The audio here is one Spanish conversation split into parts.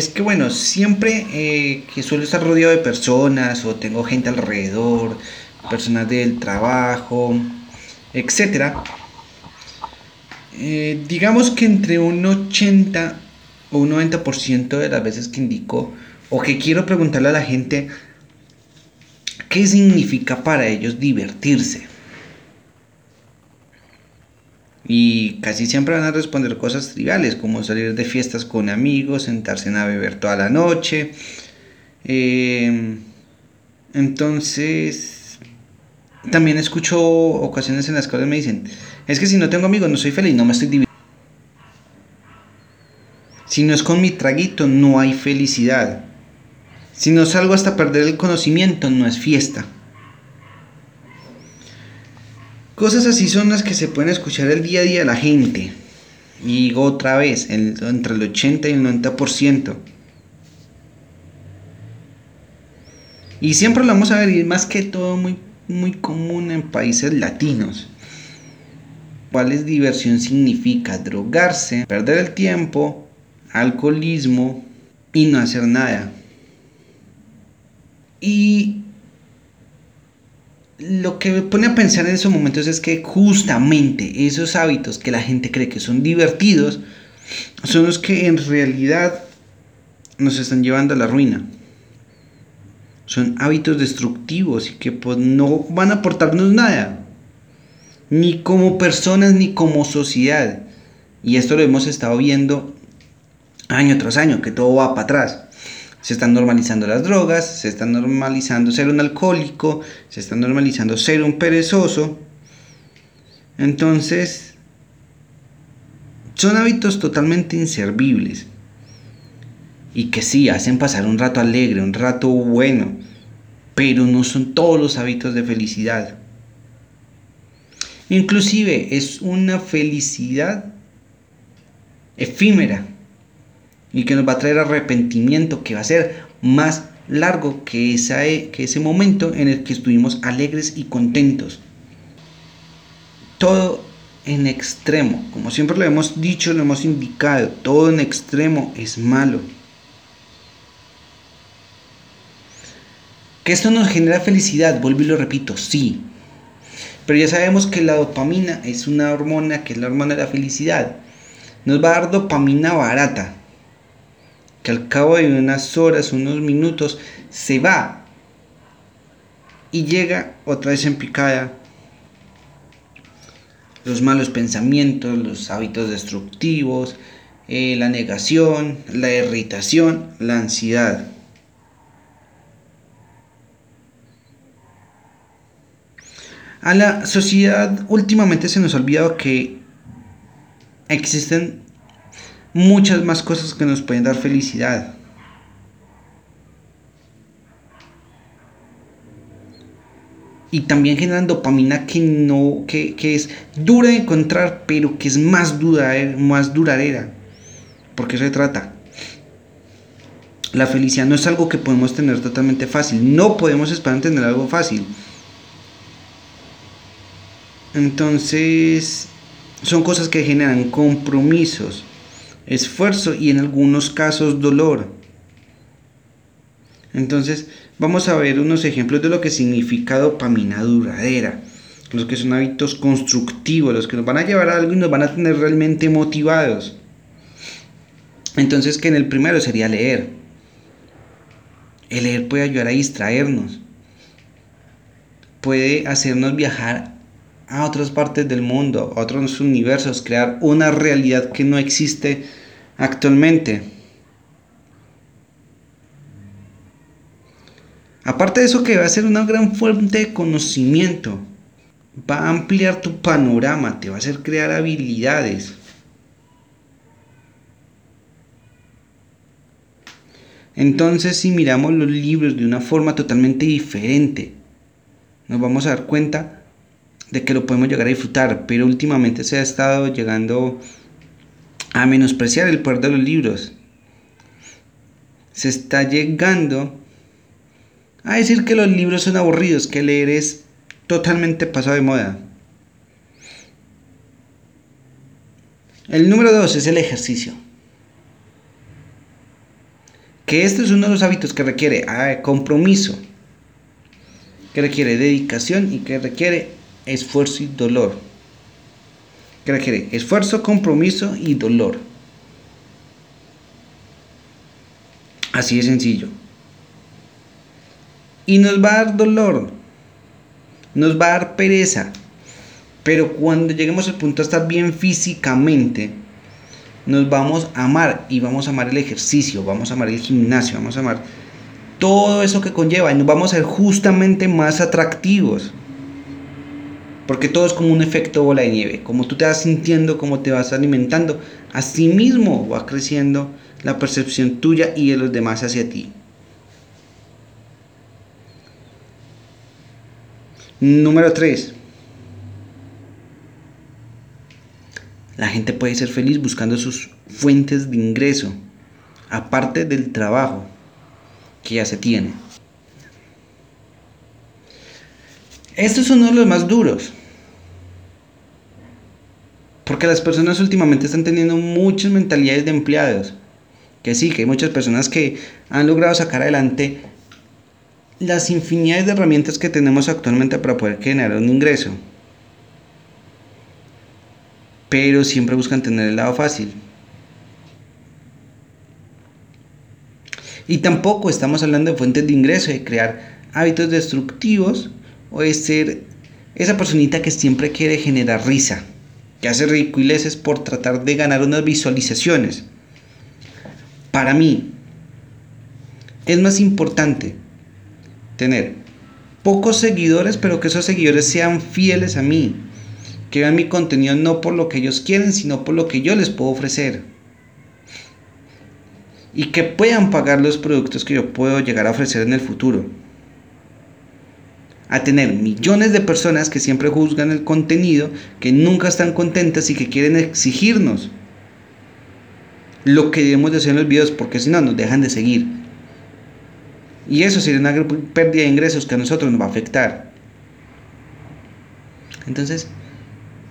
Es que bueno, siempre eh, que suelo estar rodeado de personas o tengo gente alrededor, personas del trabajo, etc. Eh, digamos que entre un 80 o un 90% de las veces que indico o que quiero preguntarle a la gente qué significa para ellos divertirse. Y casi siempre van a responder cosas triviales, como salir de fiestas con amigos, sentarse a beber toda la noche. Em, entonces, también escucho ocasiones en las cuales me dicen, es que si no tengo amigos no soy feliz, no me estoy divirtiendo. Si no es con mi traguito, no hay felicidad. Si no salgo hasta perder el conocimiento, no es fiesta. Cosas así son las que se pueden escuchar el día a día de la gente. Y digo otra vez, entre el 80 y el 90%. Y siempre lo vamos a ver, y más que todo muy, muy común en países latinos. ¿Cuál es diversión significa? Drogarse, perder el tiempo, alcoholismo y no hacer nada. Y lo que me pone a pensar en esos momentos es que justamente esos hábitos que la gente cree que son divertidos son los que en realidad nos están llevando a la ruina. Son hábitos destructivos y que pues, no van a aportarnos nada. Ni como personas ni como sociedad. Y esto lo hemos estado viendo año tras año, que todo va para atrás se están normalizando las drogas, se está normalizando ser un alcohólico, se está normalizando ser un perezoso. Entonces, son hábitos totalmente inservibles y que sí hacen pasar un rato alegre, un rato bueno, pero no son todos los hábitos de felicidad. Inclusive es una felicidad efímera y que nos va a traer arrepentimiento, que va a ser más largo que, esa, que ese momento en el que estuvimos alegres y contentos. Todo en extremo, como siempre lo hemos dicho, lo hemos indicado, todo en extremo es malo. Que esto nos genera felicidad, vuelvo y lo repito, sí. Pero ya sabemos que la dopamina es una hormona que es la hormona de la felicidad. Nos va a dar dopamina barata, que al cabo de unas horas, unos minutos, se va y llega otra vez en picada. Los malos pensamientos, los hábitos destructivos, eh, la negación, la irritación, la ansiedad. A la sociedad últimamente se nos ha olvidado que existen muchas más cosas que nos pueden dar felicidad. Y también generan dopamina que no, que, es dura de encontrar, pero que es más, dura, más duradera. Porque eso se trata. La felicidad no es algo que podemos tener totalmente fácil. No podemos esperar tener algo fácil. Entonces, son cosas que generan compromisos esfuerzo y en algunos casos dolor. Entonces vamos a ver unos ejemplos de lo que significa dopamina duradera, los que son hábitos constructivos, los que nos van a llevar a algo y nos van a tener realmente motivados. Entonces que en el primero sería leer. El leer puede ayudar a distraernos, puede hacernos viajar a otras partes del mundo, a otros universos, crear una realidad que no existe actualmente. Aparte de eso que va a ser una gran fuente de conocimiento, va a ampliar tu panorama, te va a hacer crear habilidades. Entonces si miramos los libros de una forma totalmente diferente, nos vamos a dar cuenta de que lo podemos llegar a disfrutar, pero últimamente se ha estado llegando a menospreciar el poder de los libros. Se está llegando a decir que los libros son aburridos, que leer es totalmente pasado de moda. El número dos es el ejercicio. que este es uno de los hábitos que requiere ah, compromiso, que requiere dedicación y que requiere esfuerzo y dolor. Que requiere esfuerzo, compromiso y dolor. Así de sencillo. Y nos va a dar dolor, nos va a dar pereza, pero cuando lleguemos al punto de estar bien físicamente, nos vamos a amar y vamos a amar el ejercicio, vamos a amar el gimnasio, vamos a amar todo eso que conlleva y nos vamos a ser justamente más atractivos. Porque todo es como un efecto bola de nieve. Como tú te vas sintiendo, como te vas alimentando, así mismo va creciendo la percepción tuya y de los demás hacia ti. Número 3. La gente puede ser feliz buscando sus fuentes de ingreso, aparte del trabajo que ya se tiene. Esto es uno de los más duros. Porque las personas últimamente están teniendo muchas mentalidades de empleados. Que sí, que hay muchas personas que han logrado sacar adelante las infinidades de herramientas que tenemos actualmente para poder generar un ingreso pero siempre buscan tener el lado fácil. Y tampoco estamos hablando de fuentes de ingreso, de crear hábitos destructivos o de ser esa personita que siempre quiere generar risa, que hace ridiculeces por tratar de ganar unas visualizaciones. Para mí, es más importante tener pocos seguidores, pero que esos seguidores sean fieles a mí, que vean mi contenido no por lo que ellos quieren, sino por lo que yo les puedo ofrecer. Y que puedan pagar los productos que yo puedo llegar a ofrecer en el futuro. A tener millones de personas que siempre juzgan el contenido, que nunca están contentas y que quieren exigirnos lo que debemos de hacer en los videos, porque si no nos dejan de seguir. Y eso sería una pérdida de ingresos que a nosotros nos va a afectar. Entonces,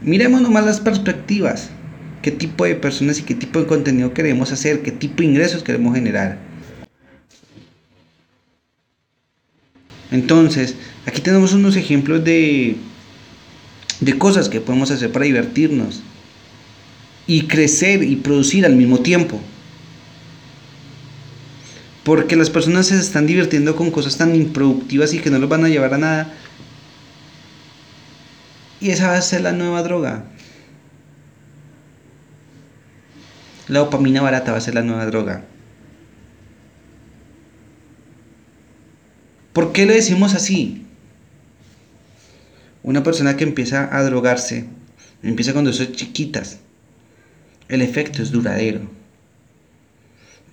Miremos nomás las perspectivas. ¿Qué tipo de personas y qué tipo de contenido queremos hacer? ¿Qué tipo de ingresos queremos generar? Entonces, aquí tenemos unos ejemplos de, de cosas que podemos hacer para divertirnos y crecer y producir al mismo tiempo. Porque las personas se están divirtiendo con cosas tan improductivas y que no los van a llevar a nada y esa va a ser la nueva droga. La dopamina barata va a ser la nueva droga. ¿Por qué lo decimos así? Una persona que empieza a drogarse, empieza cuando son chiquitas. El efecto es duradero.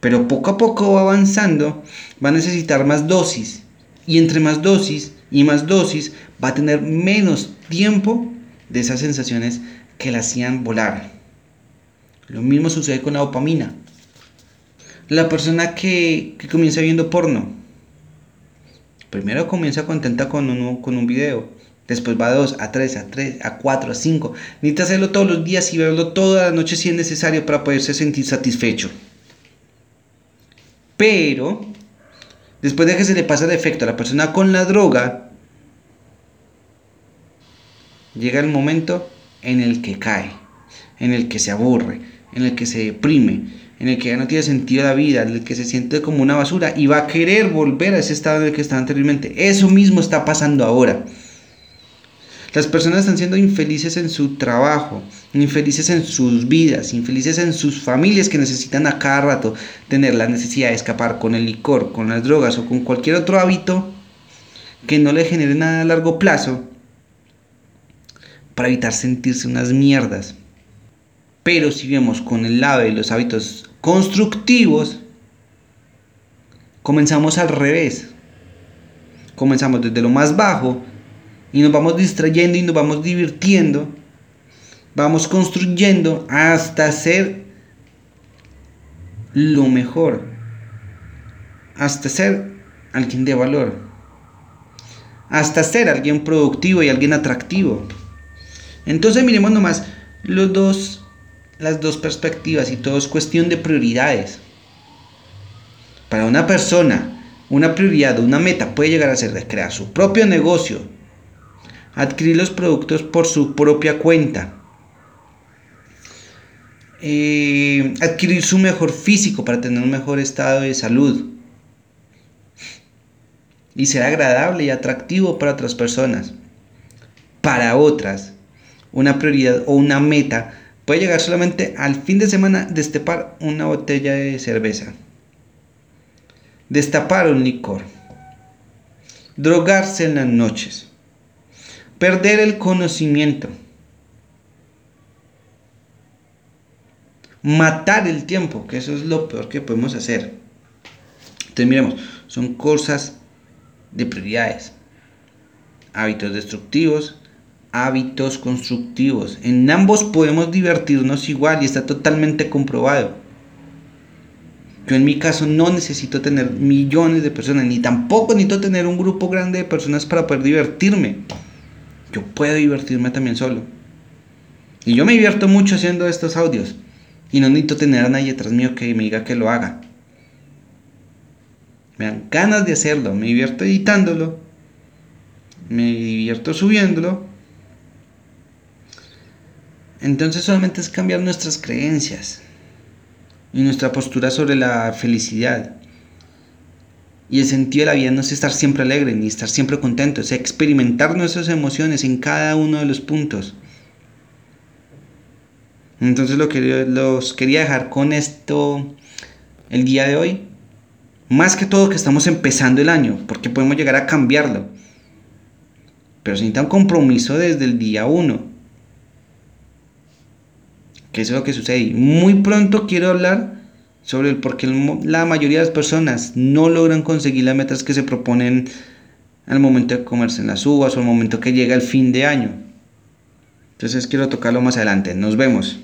Pero poco a poco va avanzando, va a necesitar más dosis. Y entre más dosis y más dosis va a tener menos tiempo de esas sensaciones que la hacían volar. Lo mismo sucede con la dopamina. La persona que, comienza viendo porno, primero comienza contenta con un, con un video, después va a dos, a tres, a tres, a cuatro, a cinco. Necesita hacerlo todos los días y verlo toda la noche si es necesario para poderse sentir satisfecho. Pero, después de que se le pasa el efecto a la persona con la droga, llega el momento en el que cae, en el que se aburre, en el que se deprime, en el que ya no tiene sentido la vida, en el que se siente como una basura y va a querer volver a ese estado en el que estaba anteriormente. Eso mismo está pasando ahora. Las personas están siendo infelices en su trabajo, infelices en sus vidas, infelices en sus familias que necesitan a cada rato tener la necesidad de escapar con el licor, con las drogas o con cualquier otro hábito que no le genere nada a largo plazo para evitar sentirse unas mierdas. Pero si vemos con el lado de los hábitos constructivos, comenzamos al revés. Comenzamos desde lo más bajo y nos vamos distrayendo y nos vamos divirtiendo. Vamos construyendo hasta ser lo mejor. Hasta ser alguien de valor. Hasta ser alguien productivo y alguien atractivo. Entonces miremos nomás los dos, las dos perspectivas y todo es cuestión de prioridades. Para una persona, una prioridad o una meta puede llegar a ser de crear su propio negocio, adquirir los productos por su propia cuenta, eh, adquirir su mejor físico para tener un mejor estado de salud y ser agradable y atractivo para otras personas. Para otras, una prioridad o una meta puede llegar solamente al fin de semana destapar una botella de cerveza, destapar un licor, drogarse en las noches, perder el conocimiento, matar el tiempo, que eso es lo peor que podemos hacer. Entonces miremos, son cosas de prioridades, hábitos destructivos, hábitos constructivos. En ambos podemos divertirnos igual y está totalmente comprobado. Yo en mi caso no necesito tener millones de personas, ni tampoco necesito tener un grupo grande de personas para poder divertirme. Yo puedo divertirme también solo. Y yo me divierto mucho haciendo estos audios. Y no necesito tener a nadie atrás mío que me diga que lo haga. Me dan ganas de hacerlo. Me divierto editándolo. Me divierto subiéndolo. Entonces solamente es cambiar nuestras creencias y nuestra postura sobre la felicidad. Y el sentido de la vida no es estar siempre alegre ni estar siempre contento, es experimentar nuestras emociones en cada uno de los puntos. Entonces lo que los quería dejar con esto el día de hoy. Más que todo que estamos empezando el año, porque podemos llegar a cambiarlo. Pero se necesita un compromiso desde el día 1. Que es lo que sucede. Y muy pronto quiero hablar sobre el por qué la mayoría de las personas no logran conseguir las metas que se proponen al momento de comerse en las uvas o al momento que llega el fin de año. Entonces quiero tocarlo más adelante. Nos vemos.